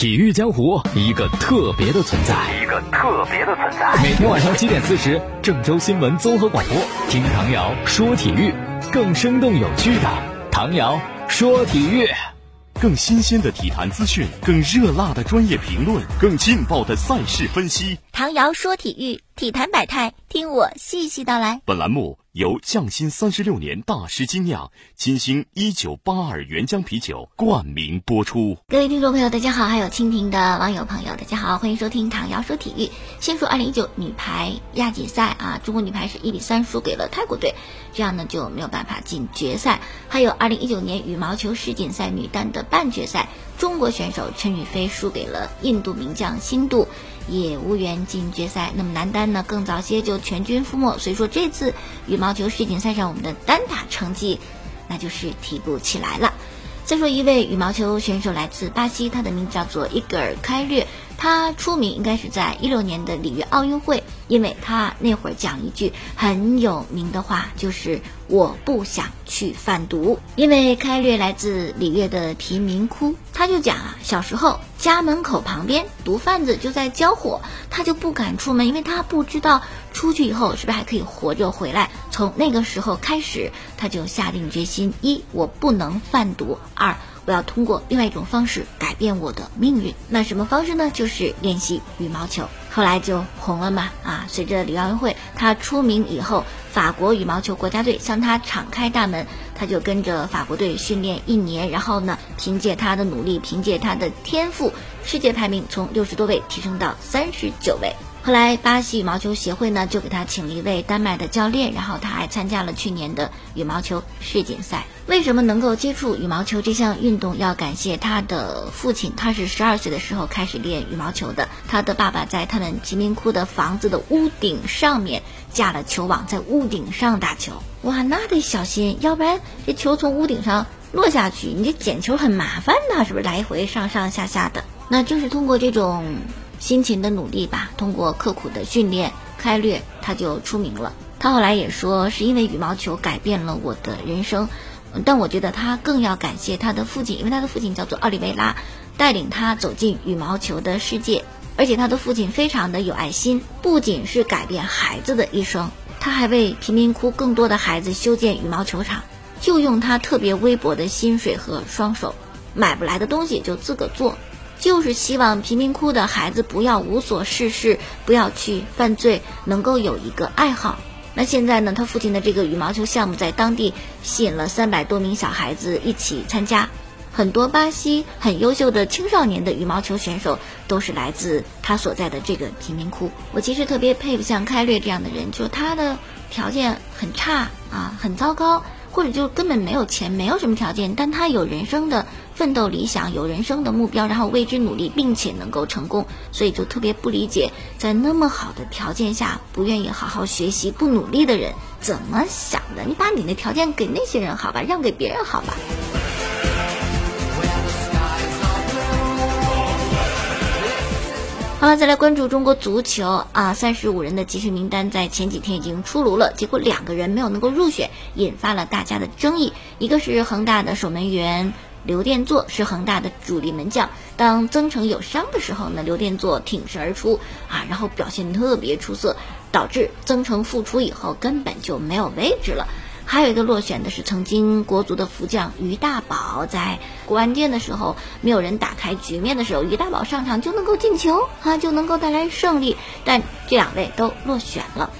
体育江湖一个特别的存在，一个特别的存在。每天晚上七点四十，郑州新闻综合广播，听唐瑶说体育，更生动有趣的唐瑶说体育。更新鲜的体坛资讯，更热辣的专业评论，更劲爆的赛事分析。唐瑶说体育，体坛百态，听我细细道来。本栏目由匠心三十六年大师精酿金星一九八二原浆啤酒冠名播出。各位听众朋友，大家好，还有蜻蜓的网友朋友，大家好，欢迎收听唐瑶说体育。先说二零一九女排亚锦赛啊，中国女排是一比三输给了泰国队，这样呢就没有办法进决赛。还有二零一九年羽毛球世锦赛女单的半决赛，中国选手陈雨菲输给了印度名将辛杜。也无缘进决赛。那么男单呢，更早些就全军覆没。所以说这次羽毛球世锦赛上，我们的单打成绩那就是提不起来了。再说一位羽毛球选手，来自巴西，他的名字叫做伊戈尔·开略。他出名应该是在一六年的里约奥运会，因为他那会儿讲一句很有名的话，就是“我不想去贩毒”。因为开略来自里约的贫民窟，他就讲啊，小时候家门口旁边毒贩子就在交火，他就不敢出门，因为他不知道出去以后是不是还可以活着回来。从那个时候开始，他就下定决心：一，我不能贩毒；二。我要通过另外一种方式改变我的命运。那什么方式呢？就是练习羽毛球。后来就红了嘛啊！随着里奥运会他出名以后，法国羽毛球国家队向他敞开大门，他就跟着法国队训练一年。然后呢，凭借他的努力，凭借他的天赋，世界排名从六十多位提升到三十九位。后来，巴西羽毛球协会呢就给他请了一位丹麦的教练，然后他还参加了去年的羽毛球世锦赛。为什么能够接触羽毛球这项运动？要感谢他的父亲，他是十二岁的时候开始练羽毛球的。他的爸爸在他们贫民窟的房子的屋顶上面架了球网，在屋顶上打球。哇，那得小心，要不然这球从屋顶上落下去，你这捡球很麻烦的，是不是？来回上上下下的。那就是通过这种。辛勤的努力吧，通过刻苦的训练，开略他就出名了。他后来也说，是因为羽毛球改变了我的人生。但我觉得他更要感谢他的父亲，因为他的父亲叫做奥利维拉，带领他走进羽毛球的世界。而且他的父亲非常的有爱心，不仅是改变孩子的一生，他还为贫民窟更多的孩子修建羽毛球场，就用他特别微薄的薪水和双手，买不来的东西就自个做。就是希望贫民窟的孩子不要无所事事，不要去犯罪，能够有一个爱好。那现在呢？他父亲的这个羽毛球项目在当地吸引了三百多名小孩子一起参加，很多巴西很优秀的青少年的羽毛球选手都是来自他所在的这个贫民窟。我其实特别佩服像开略这样的人，就他的条件很差啊，很糟糕。或者就根本没有钱，没有什么条件，但他有人生的奋斗理想，有人生的目标，然后为之努力，并且能够成功，所以就特别不理解，在那么好的条件下，不愿意好好学习、不努力的人怎么想的？你把你的条件给那些人好吧，让给别人好吧。好了，再来关注中国足球啊！三十五人的集训名单在前几天已经出炉了，结果两个人没有能够入选，引发了大家的争议。一个是恒大的守门员刘殿座，是恒大的主力门将。当曾诚有伤的时候呢，刘殿座挺身而出啊，然后表现特别出色，导致曾诚复出以后根本就没有位置了。还有一个落选的是曾经国足的福将于大宝，在关键的时候没有人打开局面的时候，于大宝上场就能够进球，啊，就能够带来胜利。但这两位都落选了。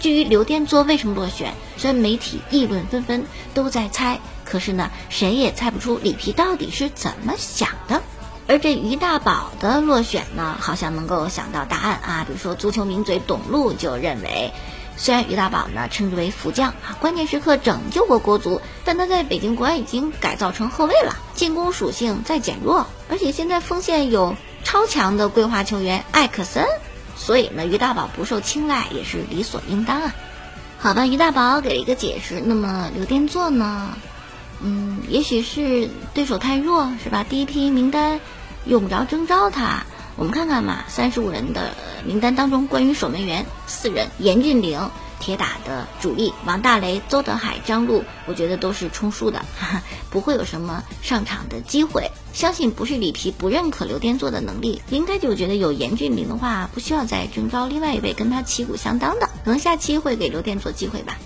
至于刘殿座为什么落选，虽然媒体议论纷纷，都在猜，可是呢，谁也猜不出里皮到底是怎么想的。而这于大宝的落选呢，好像能够想到答案啊，比如说足球名嘴董路就认为。虽然于大宝呢称之为福将啊，关键时刻拯救过国足，但他在北京国安已经改造成后卫了，进攻属性在减弱，而且现在锋线有超强的规划球员艾克森，所以呢于大宝不受青睐也是理所应当啊。好吧，于大宝给了一个解释，那么刘殿座呢？嗯，也许是对手太弱是吧？第一批名单用不着征召他。我们看看嘛，三十五人的名单当中，关于守门员四人：严俊岭、铁打的主力王大雷、邹德海、张璐，我觉得都是充数的，哈哈，不会有什么上场的机会。相信不是里皮不认可刘殿座的能力，应该就觉得有严俊凌的话，不需要再征召另外一位跟他旗鼓相当的，可能下期会给刘殿座机会吧。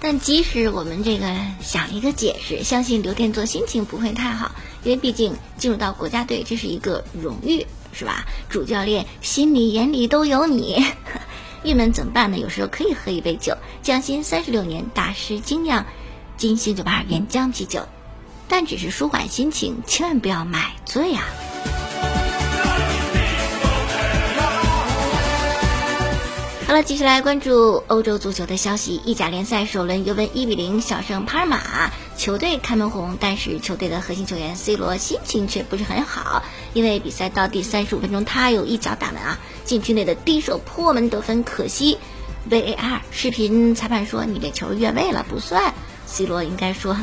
但即使我们这个想一个解释，相信刘殿座心情不会太好，因为毕竟进入到国家队这是一个荣誉，是吧？主教练心里眼里都有你，郁闷怎么办呢？有时候可以喝一杯酒，匠心三十六年大师精酿金星酒吧原浆啤酒，但只是舒缓心情，千万不要买醉啊！好了，继续来关注欧洲足球的消息。意甲联赛首轮，尤文一比零小胜帕尔马，球队开门红，但是球队的核心球员 C 罗心情却不是很好，因为比赛到第三十五分钟，他有一脚打门啊，禁区内的低手破门得分，可惜 VAR 视频裁判说你这球越位了，不算。C 罗应该说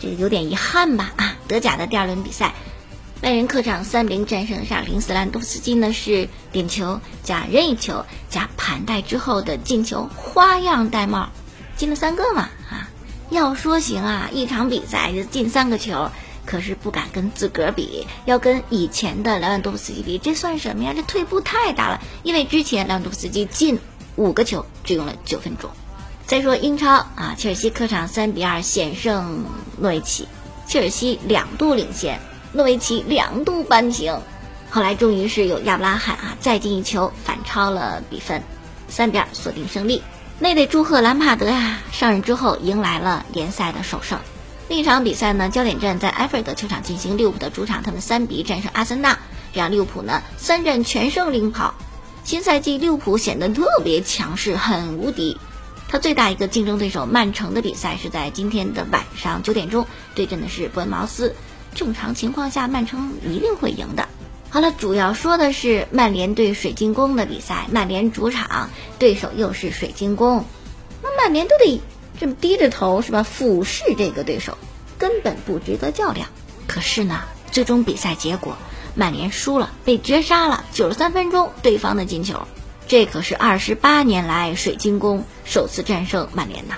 这有点遗憾吧啊，德甲的第二轮比赛。拜仁客场三比零战胜沙林斯兰多夫斯基呢，是点球加任意球加盘带之后的进球，花样戴帽，进了三个嘛！要说行啊，一场比赛就进三个球，可是不敢跟自个儿比，要跟以前的莱万多夫斯基比，这算什么呀？这退步太大了，因为之前莱万多夫斯基进五个球只用了九分钟。再说英超啊，切尔西客场三比二险胜诺维奇，切尔西两度领先。诺维奇两度扳平，后来终于是有亚布拉罕啊再进一球反超了比分，三比二锁定胜利。那得祝贺兰帕德呀，上任之后迎来了联赛的首胜。另一场比赛呢，焦点战在埃菲尔德球场进行，利物浦的主场他们三比战胜阿森纳，这样利物浦呢三战全胜领跑。新赛季利物浦显得特别强势，很无敌。他最大一个竞争对手曼城的比赛是在今天的晚上九点钟对阵的是伯恩茅斯。正常情况下，曼城一定会赢的。好了，主要说的是曼联对水晶宫的比赛。曼联主场，对手又是水晶宫，那曼联都得这么低着头是吧？俯视这个对手，根本不值得较量。可是呢，最终比赛结果，曼联输了，被绝杀了。九十三分钟，对方的进球，这可是二十八年来水晶宫首次战胜曼联呐。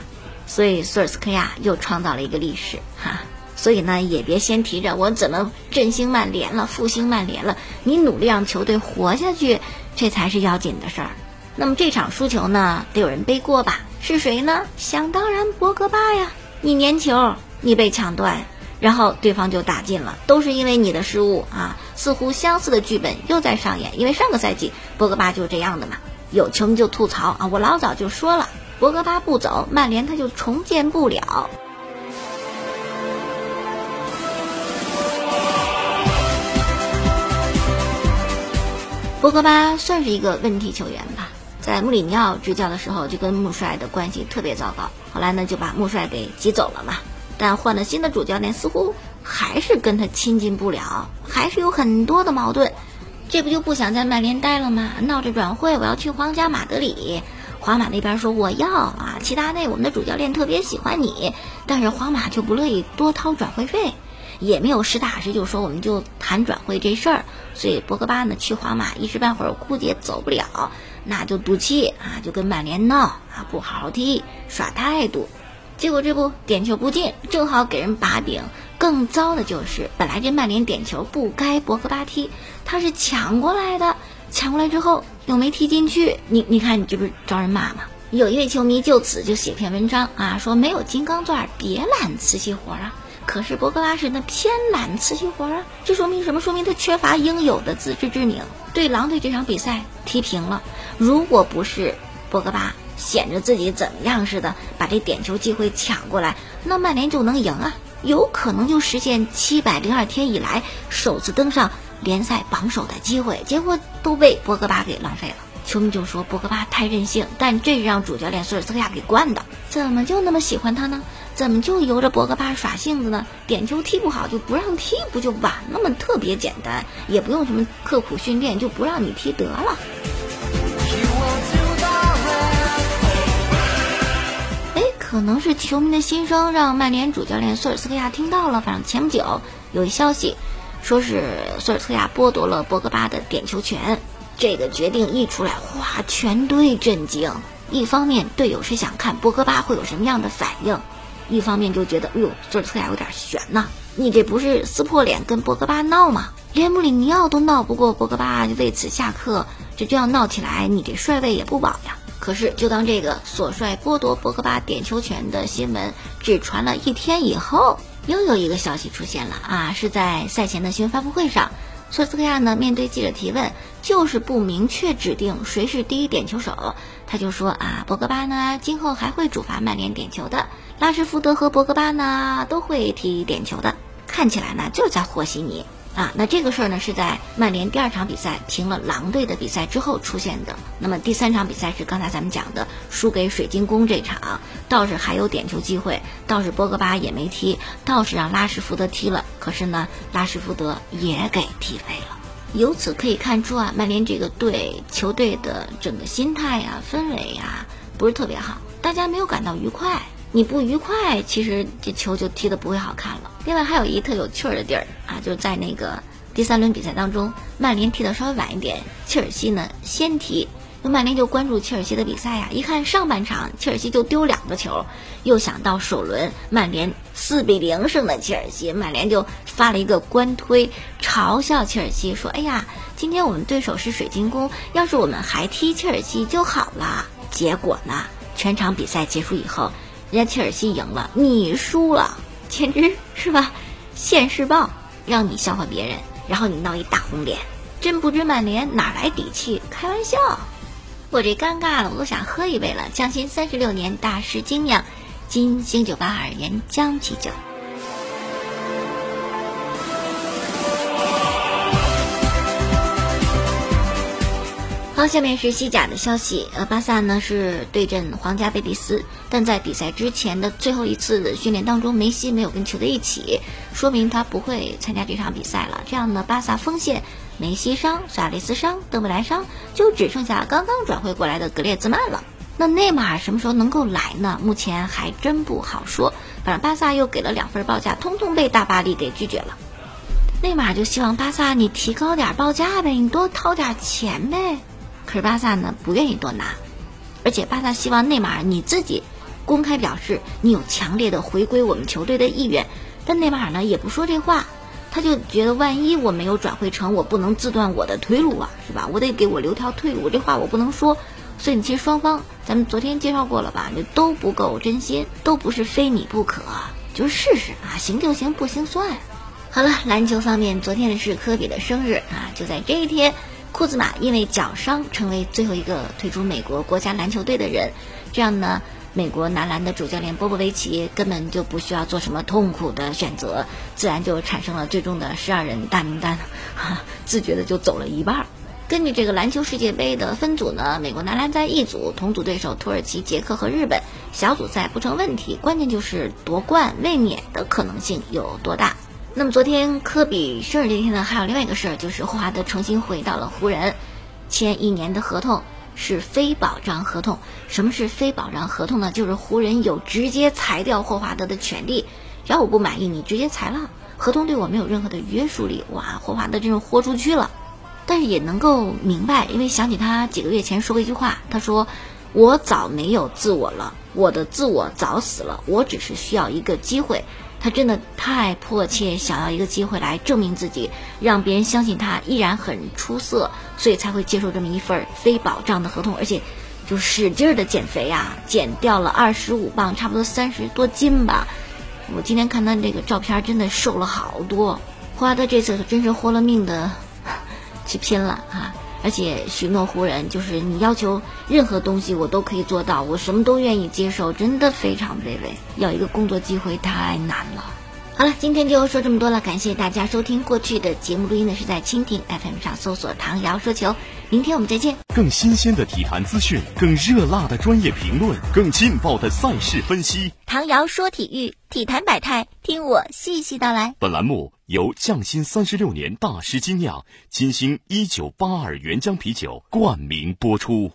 所以索尔斯克亚又创造了一个历史哈。所以呢，也别先提着我怎么振兴曼联了、复兴曼联了，你努力让球队活下去，这才是要紧的事儿。那么这场输球呢，得有人背锅吧？是谁呢？想当然，博格巴呀！你粘球，你被抢断，然后对方就打进了，都是因为你的失误啊！似乎相似的剧本又在上演，因为上个赛季博格巴就是这样的嘛。有球迷就吐槽啊，我老早就说了，博格巴不走，曼联他就重建不了。博格巴算是一个问题球员吧，在穆里尼奥执教的时候就跟穆帅的关系特别糟糕，后来呢就把穆帅给挤走了嘛。但换了新的主教练，似乎还是跟他亲近不了，还是有很多的矛盾。这不就不想在曼联待了吗？闹着转会，我要去皇家马德里。皇马那边说我要啊，齐达内我们的主教练特别喜欢你，但是皇马就不乐意多掏转会费。也没有实打实就说我们就谈转会这事儿，所以博格巴呢去皇马一时半会儿估计也走不了，那就赌气啊，就跟曼联闹啊，不好好踢，耍态度，结果这不点球不进，正好给人把柄。更糟的就是，本来这曼联点球不该博格巴踢，他是抢过来的，抢过来之后又没踢进去，你你看你这不是招人骂吗？有一位球迷就此就写篇文章啊，说没有金刚钻别揽瓷器活啊。可是博格巴是那偏揽瓷器活啊，这说明什么？说明他缺乏应有的自知之明。对狼队这场比赛踢平了，如果不是博格巴显着自己怎么样似的，把这点球机会抢过来，那曼联就能赢啊，有可能就实现七百零二天以来首次登上联赛榜首的机会。结果都被博格巴给浪费了。球迷就说博格巴太任性，但这是让主教练索尔斯克亚给惯的，怎么就那么喜欢他呢？怎么就由着博格巴耍性子呢？点球踢不好就不让踢，不就完了吗？特别简单，也不用什么刻苦训练，就不让你踢得了。哎，可能是球迷的心声让曼联主教练索尔斯克亚听到了。反正前不久有一消息，说是索尔斯克亚剥夺了博格巴的点球权。这个决定一出来，哗，全队震惊。一方面队友是想看博格巴会有什么样的反应，一方面就觉得，哎呦，索尔斯克亚有点悬呐，你这不是撕破脸跟博格巴闹吗？连穆里尼奥都闹不过博格巴，就为此下课，这这样闹起来，你这帅位也不保呀。可是，就当这个索帅剥夺博格巴点球权的新闻只传了一天以后，又有一个消息出现了啊！是在赛前的新闻发布会上，索斯克亚呢面对记者提问，就是不明确指定谁是第一点球手，他就说啊，博格巴呢今后还会主罚曼联点球的，拉什福德和博格巴呢都会踢点球的，看起来呢就在和稀泥。啊，那这个事儿呢是在曼联第二场比赛停了狼队的比赛之后出现的。那么第三场比赛是刚才咱们讲的输给水晶宫这场，倒是还有点球机会，倒是博格巴也没踢，倒是让拉什福德踢了，可是呢拉什福德也给踢飞了。由此可以看出啊，曼联这个队球队的整个心态呀、氛围呀不是特别好，大家没有感到愉快。你不愉快，其实这球就踢得不会好看了。另外还有一特有趣儿的地儿啊，就在那个第三轮比赛当中，曼联踢得稍微晚一点，切尔西呢先踢，那曼联就关注切尔西的比赛呀。一看上半场切尔西就丢两个球，又想到首轮曼联四比零胜的切尔西，曼联就发了一个官推，嘲笑切尔西说：“哎呀，今天我们对手是水晶宫，要是我们还踢切尔西就好了。”结果呢，全场比赛结束以后。人家切尔西赢了，你输了，简直是吧？现世报，让你笑话别人，然后你闹一大红脸，真不知曼联哪来底气？开玩笑，我这尴尬了，我都想喝一杯了。匠心三十六年大师精酿，金星九八二原浆啤酒。好，下面是西甲的消息。呃，巴萨呢是对阵皇家贝蒂斯，但在比赛之前的最后一次训练当中，梅西没有跟球队一起，说明他不会参加这场比赛了。这样呢，巴萨锋线梅西伤、苏亚雷斯伤、德布莱伤，就只剩下刚刚转会过来的格列兹曼了。那内马尔什么时候能够来呢？目前还真不好说。反正巴萨又给了两份报价，通通被大巴黎给拒绝了。内马尔就希望巴萨你提高点报价呗，你多掏点钱呗。可是巴萨呢不愿意多拿，而且巴萨希望内马尔你自己公开表示你有强烈的回归我们球队的意愿，但内马尔呢也不说这话，他就觉得万一我没有转会成，我不能自断我的退路啊，是吧？我得给我留条退路，这话我不能说。所以你其实双方咱们昨天介绍过了吧，就都不够真心，都不是非你不可，就试试啊，行就行，不行算。好了，篮球方面，昨天是科比的生日啊，就在这一天。库兹马因为脚伤成为最后一个退出美国国家篮球队的人，这样呢，美国男篮的主教练波波维奇根本就不需要做什么痛苦的选择，自然就产生了最终的 十二人大名单，哈自觉的就走了一半。根据这个篮球世界杯的分组呢，美国男篮在一组，同组对手土耳其、捷克和日本，小组赛不成问题，关键就是夺冠卫冕的可能性有多大。那么昨天科比生日这天呢，还有另外一个事儿，就是霍华德重新回到了湖人，签一年的合同是非保障合同。什么是非保障合同呢？就是湖人有直接裁掉霍华德的权利，只要我不满意，你直接裁了，合同对我没有任何的约束力。哇，霍华德真是豁出去了，但是也能够明白，因为想起他几个月前说过一句话，他说：“我早没有自我了，我的自我早死了，我只是需要一个机会。”他真的太迫切想要一个机会来证明自己，让别人相信他依然很出色，所以才会接受这么一份非保障的合同，而且就使劲儿的减肥啊，减掉了二十五磅，差不多三十多斤吧。我今天看他这个照片，真的瘦了好多。霍华德这次可真是豁了命的 去拼了啊！而且许诺湖人，就是你要求任何东西，我都可以做到，我什么都愿意接受，真的非常卑微。要一个工作机会太难了。好了，今天就说这么多了，感谢大家收听。过去的节目录音呢是在蜻蜓 FM 上搜索“唐瑶说球”。明天我们再见。更新鲜的体坛资讯，更热辣的专业评论，更劲爆的赛事分析。唐瑶说体育，体坛百态，听我细细道来。本栏目由匠心三十六年大师精酿金星一九八二原浆啤酒冠名播出。